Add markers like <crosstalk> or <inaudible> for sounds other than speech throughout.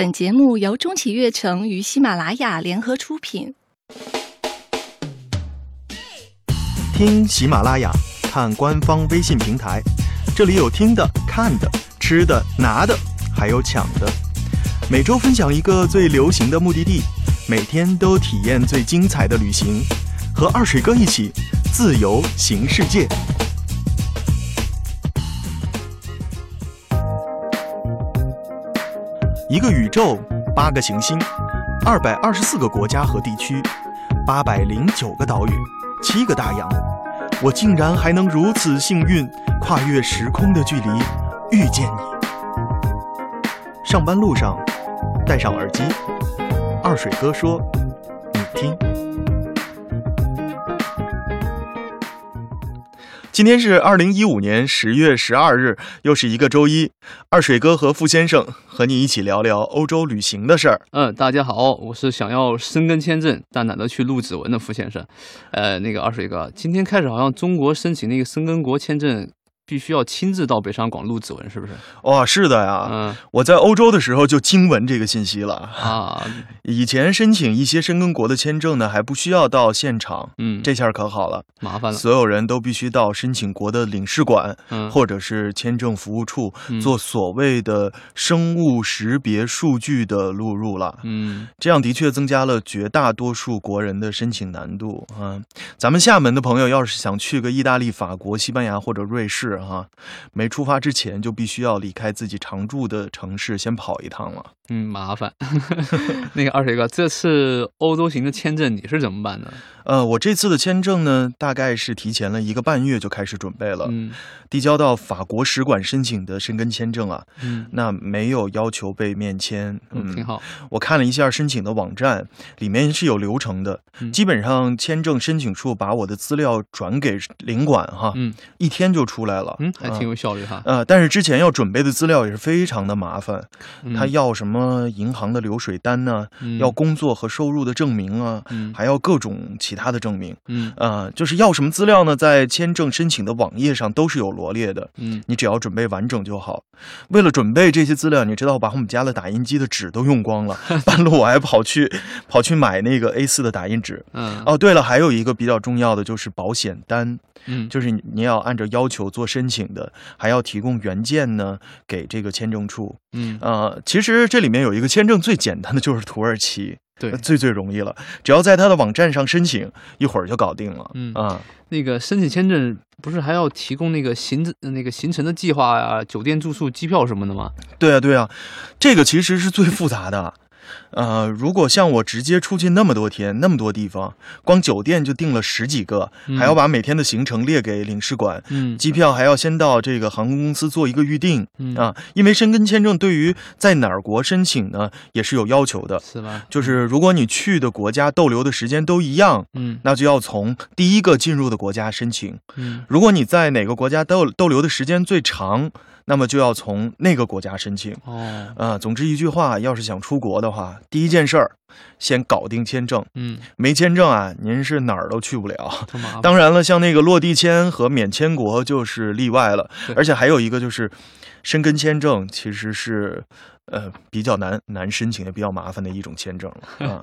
本节目由中企悦城与喜马拉雅联合出品。听喜马拉雅，看官方微信平台，这里有听的、看的、吃的、拿的，还有抢的。每周分享一个最流行的目的地，每天都体验最精彩的旅行，和二水哥一起自由行世界。一个宇宙，八个行星，二百二十四个国家和地区，八百零九个岛屿，七个大洋。我竟然还能如此幸运，跨越时空的距离，遇见你。上班路上，戴上耳机，二水哥说：“你听。”今天是二零一五年十月十二日，又是一个周一。二水哥和傅先生和你一起聊聊欧洲旅行的事儿。嗯，大家好，我是想要申根签证但懒得去录指纹的傅先生。呃，那个二水哥，今天开始好像中国申请那个申根国签证。必须要亲自到北上广录指纹，是不是？哇，是的呀。嗯，我在欧洲的时候就惊闻这个信息了啊。<laughs> 以前申请一些申根国的签证呢，还不需要到现场。嗯，这下可好了，麻烦了。所有人都必须到申请国的领事馆，嗯或者是签证服务处做所谓的生物识别数据的录入了。嗯，这样的确增加了绝大多数国人的申请难度啊。咱们厦门的朋友要是想去个意大利、法国、西班牙或者瑞士。哈，没出发之前就必须要离开自己常住的城市，先跑一趟了。嗯，麻烦。<laughs> 那个二水哥，这次欧洲行的签证你是怎么办的？呃，我这次的签证呢，大概是提前了一个半月就开始准备了。嗯，递交到法国使馆申请的申根签证啊，嗯，那没有要求被面签。嗯，挺好。我看了一下申请的网站，里面是有流程的。基本上签证申请处把我的资料转给领馆哈，嗯，一天就出来了。嗯，还挺有效率哈。呃，但是之前要准备的资料也是非常的麻烦，他要什么银行的流水单呢？要工作和收入的证明啊，还要各种其他的证明。嗯，呃，就是要什么资料呢？在签证申请的网页上都是有罗列的。嗯，你只要准备完整就好。为了准备这些资料，你知道我把我们家的打印机的纸都用光了，<laughs> 半路我还跑去跑去买那个 A4 的打印纸。嗯，哦，对了，还有一个比较重要的就是保险单。嗯，就是你要按照要求做申请的，还要提供原件呢，给这个签证处。嗯，呃，其实这里面有一个签证最简单的就是土耳其，对，最最容易了，只要在他的网站上申请，一会儿就搞定了。嗯啊，那个申请签证不是还要提供那个行那个行程的计划呀、酒店住宿、机票什么的吗？对啊，对啊，这个其实是最复杂的。呃，如果像我直接出去那么多天，那么多地方，光酒店就订了十几个，还要把每天的行程列给领事馆，嗯，机票还要先到这个航空公司做一个预定，啊，因为申根签证对于在哪儿国申请呢，也是有要求的，是吧？就是如果你去的国家逗留的时间都一样，嗯，那就要从第一个进入的国家申请，嗯，如果你在哪个国家逗逗留的时间最长。那么就要从那个国家申请哦，呃，总之一句话，要是想出国的话，第一件事儿，先搞定签证。嗯，没签证啊，您是哪儿都去不了。当然了，像那个落地签和免签国就是例外了。而且还有一个就是，申根签证其实是。呃，比较难难申请，也比较麻烦的一种签证了 <laughs> 啊。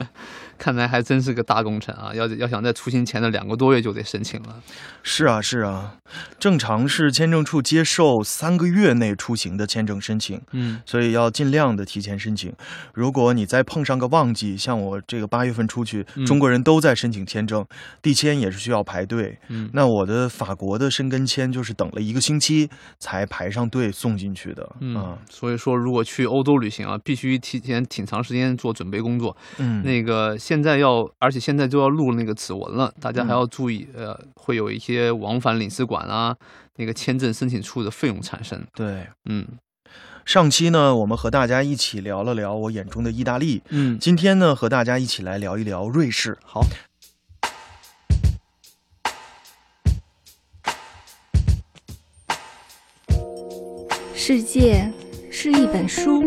看来还真是个大工程啊！要要想在出行前的两个多月就得申请了。是啊，是啊，正常是签证处接受三个月内出行的签证申请。嗯，所以要尽量的提前申请。如果你再碰上个旺季，像我这个八月份出去，中国人都在申请签证，递签也是需要排队。嗯，那我的法国的申根签就是等了一个星期才排上队送进去的。嗯，所以说如果去欧洲。旅行啊，必须提前挺长时间做准备工作。嗯，那个现在要，而且现在就要录那个指纹了，大家还要注意，呃，会有一些往返领事馆啊，那个签证申请处的费用产生。对，嗯，上期呢，我们和大家一起聊了聊我眼中的意大利。嗯，今天呢，和大家一起来聊一聊瑞士。好，世界。是一本书，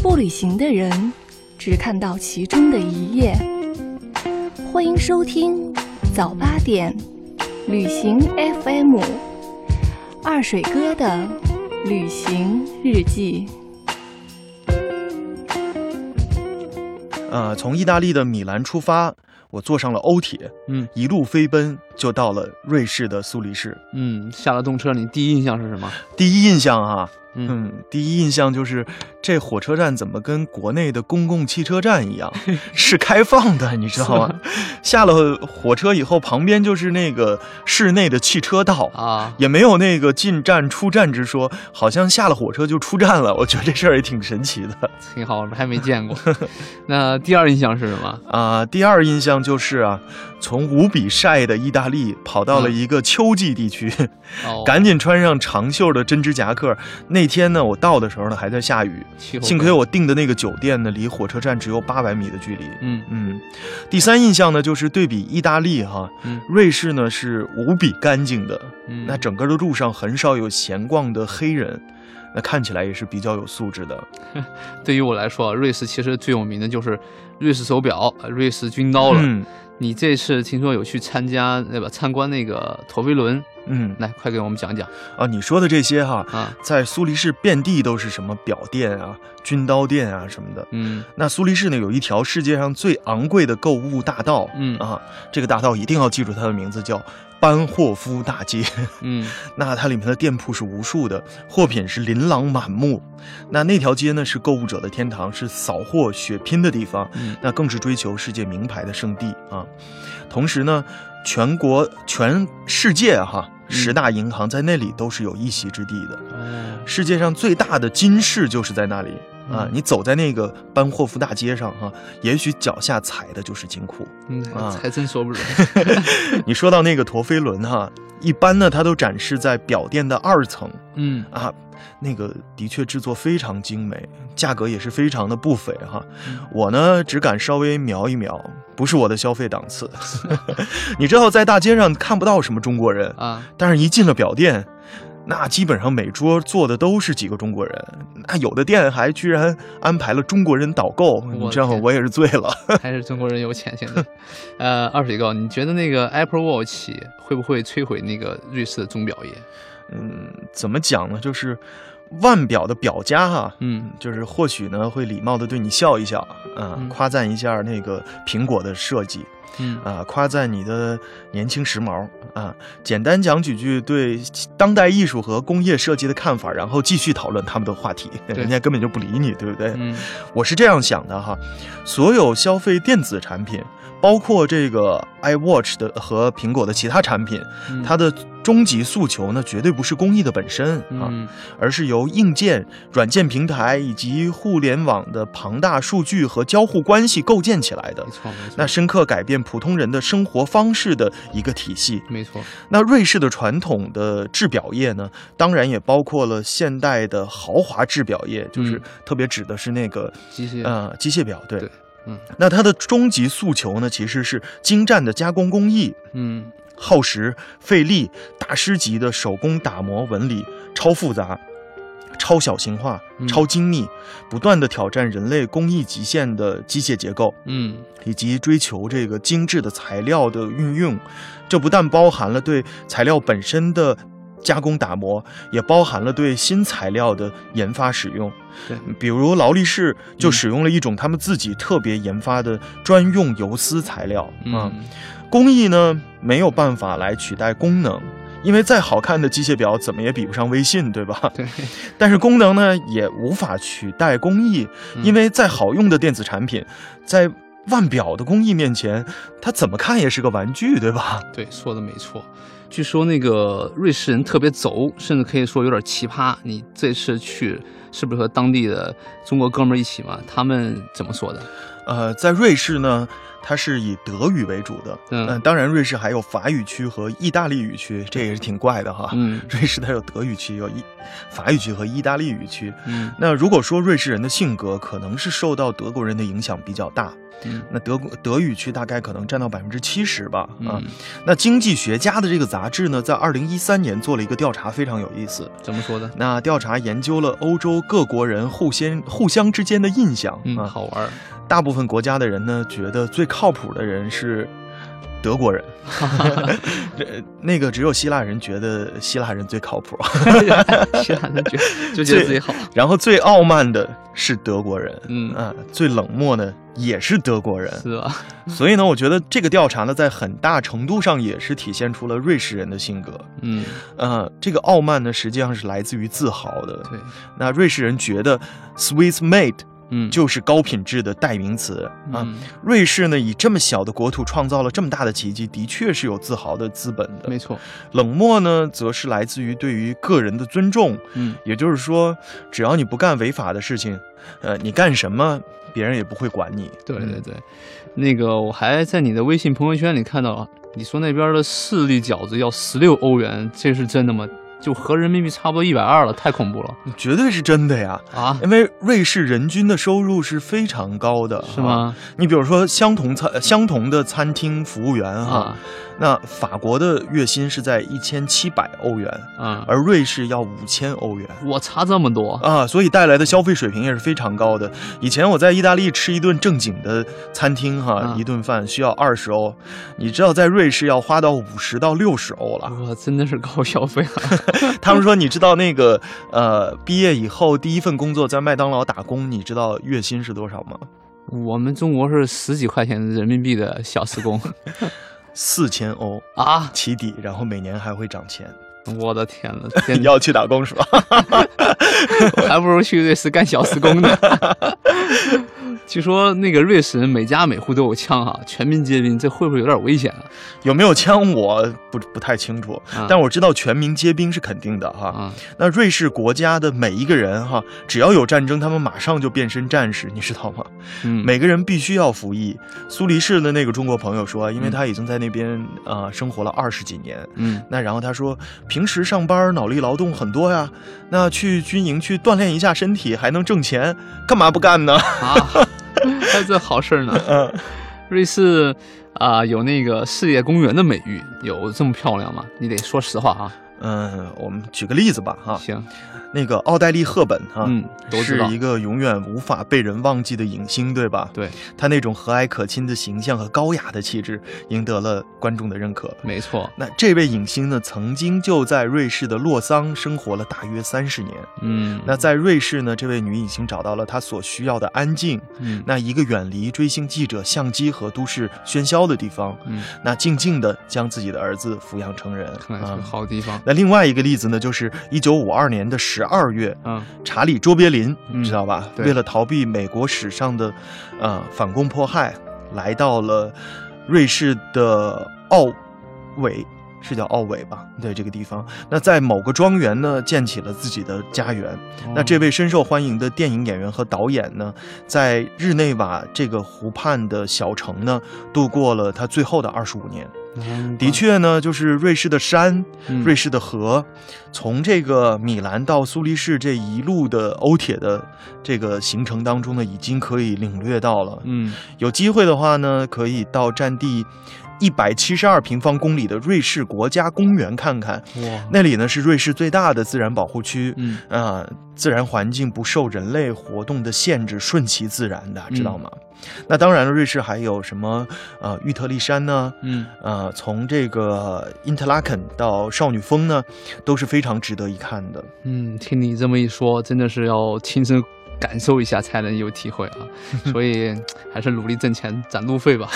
不旅行的人只看到其中的一页。欢迎收听早八点旅行 FM，二水哥的旅行日记。呃，从意大利的米兰出发，我坐上了欧铁，嗯，一路飞奔就到了瑞士的苏黎世。嗯，下了动车，你第一印象是什么？第一印象啊。嗯，第一印象就是这火车站怎么跟国内的公共汽车站一样，<laughs> 是开放的，你知道吗？下了火车以后，旁边就是那个室内的汽车道啊，也没有那个进站出站之说，好像下了火车就出站了。我觉得这事儿也挺神奇的，<laughs> 挺好，还没见过。那第二印象是什么啊？第二印象就是啊，从无比晒的意大利跑到了一个秋季地区，<laughs> 赶紧穿上长袖的针织夹克。那那天呢，我到的时候呢还在下雨，幸亏我订的那个酒店呢离火车站只有八百米的距离。嗯嗯。第三印象呢就是对比意大利哈，瑞士呢是无比干净的，那整个的路上很少有闲逛的黑人，那看起来也是比较有素质的。<laughs> 对于我来说，瑞士其实最有名的就是瑞士手表、瑞士军刀了。你这次听说有去参加对吧？参观那个陀飞轮，嗯，来快给我们讲讲。啊！你说的这些哈啊，在苏黎世遍地都是什么表店啊、军刀店啊什么的，嗯，那苏黎世呢有一条世界上最昂贵的购物大道，嗯。啊，这个大道一定要记住它的名字叫。班霍夫大街，嗯，<laughs> 那它里面的店铺是无数的，货品是琳琅满目。那那条街呢是购物者的天堂，是扫货血拼的地方，嗯。那更是追求世界名牌的圣地啊。同时呢，全国全世界哈十大银行在那里都是有一席之地的。世界上最大的金饰就是在那里。啊，你走在那个班霍夫大街上哈，也许脚下踩的就是金库。嗯，还真说不准。<laughs> 你说到那个陀飞轮哈，一般呢它都展示在表店的二层。嗯啊，那个的确制作非常精美，价格也是非常的不菲哈。我呢只敢稍微瞄一瞄，不是我的消费档次。<laughs> 你知道在大街上看不到什么中国人啊，但是一进了表店。那基本上每桌坐的都是几个中国人，那有的店还居然安排了中国人导购，你知道吗？我也是醉了。<laughs> 还是中国人有钱现在。<laughs> 呃，二水哥，你觉得那个 Apple Watch 会不会摧毁那个瑞士的钟表业？嗯，怎么讲呢？就是腕表的表家哈，嗯，就是或许呢会礼貌的对你笑一笑，嗯，夸赞一下那个苹果的设计。嗯啊，夸赞你的年轻时髦啊，简单讲几句对当代艺术和工业设计的看法，然后继续讨论他们的话题，<laughs> 人家根本就不理你，对不对？嗯，<laughs> 我是这样想的哈，所有消费电子产品。包括这个 iWatch 的和苹果的其他产品，它的终极诉求呢，绝对不是工艺的本身啊，而是由硬件、软件平台以及互联网的庞大数据和交互关系构建起来的。没错，没错。那深刻改变普通人的生活方式的一个体系。没错。那瑞士的传统的制表业呢，当然也包括了现代的豪华制表业，就是特别指的是那个机械呃机械表，对。嗯，那它的终极诉求呢，其实是精湛的加工工艺，嗯，耗时费力，大师级的手工打磨纹理，超复杂、超小型化、超精密，不断的挑战人类工艺极限的机械结构，嗯，以及追求这个精致的材料的运用，这不但包含了对材料本身的。加工打磨也包含了对新材料的研发使用，对，比如劳力士就使用了一种他们自己特别研发的专用游丝材料。嗯。工艺呢没有办法来取代功能，因为再好看的机械表怎么也比不上微信，对吧？<laughs> 对。但是功能呢也无法取代工艺，因为再好用的电子产品，在腕表的工艺面前，它怎么看也是个玩具，对吧？对，说的没错。据说那个瑞士人特别轴，甚至可以说有点奇葩。你这次去是不是和当地的中国哥们儿一起嘛？他们怎么说的？呃，在瑞士呢，它是以德语为主的。嗯，当然，瑞士还有法语区和意大利语区，这也是挺怪的哈。嗯，瑞士它有德语区，有意法语区和意大利语区。嗯，那如果说瑞士人的性格可能是受到德国人的影响比较大。嗯，那德国德语区大概可能占到百分之七十吧。啊，那经济学家的这个杂志呢，在二零一三年做了一个调查，非常有意思。怎么说的？那调查研究了欧洲各国人互相互相之间的印象。嗯，好玩。大部分国家的人呢，觉得最靠谱的人是德国人，<laughs> 那个只有希腊人觉得希腊人最靠谱，<laughs> 希腊人觉就觉得自己好。<laughs> 然后最傲慢的是德国人，嗯啊，最冷漠的也是德国人，是吧？所以呢，我觉得这个调查呢，在很大程度上也是体现出了瑞士人的性格，嗯呃，这个傲慢呢，实际上是来自于自豪的。对，那瑞士人觉得 Swiss made。嗯，就是高品质的代名词啊。瑞士呢，以这么小的国土创造了这么大的奇迹，的确是有自豪的资本的。没错，冷漠呢，则是来自于对于个人的尊重。嗯，也就是说，只要你不干违法的事情，呃，你干什么，别人也不会管你。对对对，那个我还在你的微信朋友圈里看到了，你说那边的四粒饺子要十六欧元，这是真的吗？就合人民币差不多一百二了，太恐怖了，绝对是真的呀！啊，因为瑞士人均的收入是非常高的，是吗？你比如说相同餐相同的餐厅服务员哈。那法国的月薪是在一千七百欧元，啊，而瑞士要五千欧元，我差这么多啊，所以带来的消费水平也是非常高的。以前我在意大利吃一顿正经的餐厅，哈，一顿饭需要二十欧，你知道在瑞士要花到五十到六十欧了，哇，真的是高消费啊！<laughs> 他们说，你知道那个呃，毕业以后第一份工作在麦当劳打工，你知道月薪是多少吗？我们中国是十几块钱人民币的小时工。四千欧啊起底，然后每年还会涨钱。我的天呐，<laughs> 要去打工是吧？<laughs> 还不如去瑞士干小时工呢。据说那个瑞士人每家每户都有枪哈，全民皆兵，这会不会有点危险啊？有没有枪我不不太清楚，但我知道全民皆兵是肯定的哈。那瑞士国家的每一个人哈，只要有战争，他们马上就变身战士，你知道吗？嗯，每个人必须要服役。苏黎世的那个中国朋友说，因为他已经在那边啊生活了二十几年，嗯，那然后他说，平时上班脑力劳动很多呀，那去军营去锻炼一下身体还能挣钱，干嘛不干呢？啊。<laughs> 还有这好事呢。嗯，瑞士啊，有那个世界公园的美誉，有这么漂亮吗？你得说实话啊。嗯，我们举个例子吧，哈。行。那个奥黛丽·赫本哈，嗯，是一个永远无法被人忘记的影星，对吧？对，她那种和蔼可亲的形象和高雅的气质，赢得了观众的认可。没错，那这位影星呢，曾经就在瑞士的洛桑生活了大约三十年。嗯，那在瑞士呢，这位女影星找到了她所需要的安静。嗯，那一个远离追星记者、相机和都市喧嚣的地方。嗯，那静静的将自己的儿子抚养成人，啊，好地方。那另外一个例子呢，就是一九五二年的十二月，嗯。查理·卓别林，你知道吧？对。为了逃避美国史上的，呃，反攻迫害，来到了瑞士的奥韦，是叫奥韦吧？对，这个地方。那在某个庄园呢，建起了自己的家园。那这位深受欢迎的电影演员和导演呢，在日内瓦这个湖畔的小城呢，度过了他最后的二十五年。的确呢，就是瑞士的山，瑞士的河，从这个米兰到苏黎世这一路的欧铁的这个行程当中呢，已经可以领略到了。嗯，有机会的话呢，可以到战地一百七十二平方公里的瑞士国家公园看看。哇，那里呢是瑞士最大的自然保护区。嗯啊，自然环境不受人类活动的限制，顺其自然的，知道吗？那当然了，瑞士还有什么？呃，玉特利山呢？嗯，呃，从这个因特拉肯到少女峰呢，都是非常值得一看的。嗯，听你这么一说，真的是要亲身感受一下才能有体会啊。<laughs> 所以还是努力挣钱攒路费吧。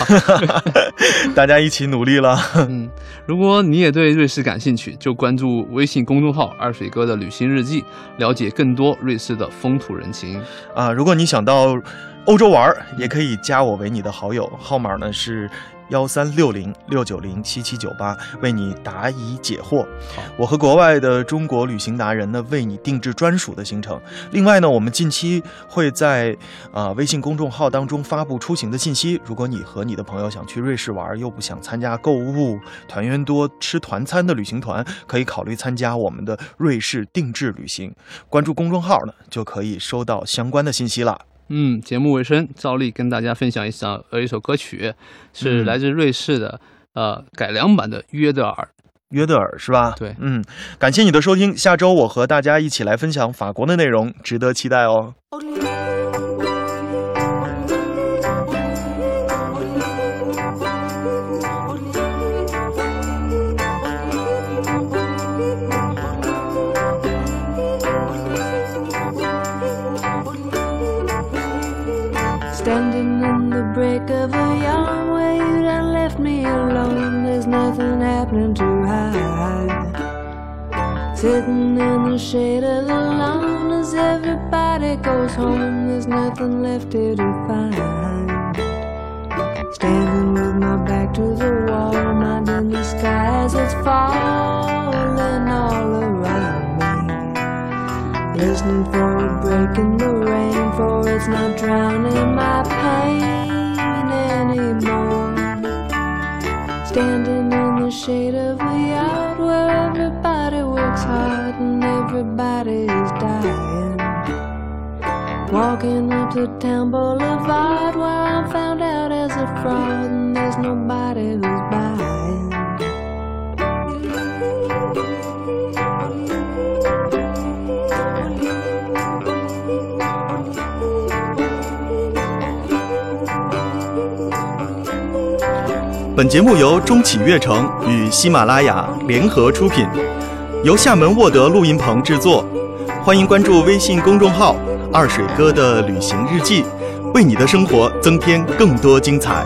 <laughs> 大家一起努力了。<laughs> 嗯，如果你也对瑞士感兴趣，就关注微信公众号“二水哥的旅行日记”，了解更多瑞士的风土人情。啊，如果你想到。欧洲玩也可以加我为你的好友，号码呢是幺三六零六九零七七九八，为你答疑解惑。我和国外的中国旅行达人呢，为你定制专属的行程。另外呢，我们近期会在啊微信公众号当中发布出行的信息。如果你和你的朋友想去瑞士玩，又不想参加购物团员多吃团餐的旅行团，可以考虑参加我们的瑞士定制旅行。关注公众号呢，就可以收到相关的信息了。嗯，节目尾声，照例跟大家分享一首呃一首歌曲，是来自瑞士的呃改良版的约德尔，约德尔是吧？对，嗯，感谢你的收听，下周我和大家一起来分享法国的内容，值得期待哦。Break of a yawn where you done left me alone. There's nothing happening to hide. Sitting in the shade of the lawn as everybody goes home. There's nothing left here to find. Standing with my back to the wall, minding the sky as it's falling all around me. Listening for a break in the rain, for it's not drowning my pain anymore. Standing in the shade of the yard where everybody works hard and everybody is dying. Walking up to town boulevard where I'm found out as a fraud and there's nobody who's buying. 本节目由中企悦城与喜马拉雅联合出品，由厦门沃德录音棚制作。欢迎关注微信公众号“二水哥的旅行日记”，为你的生活增添更多精彩。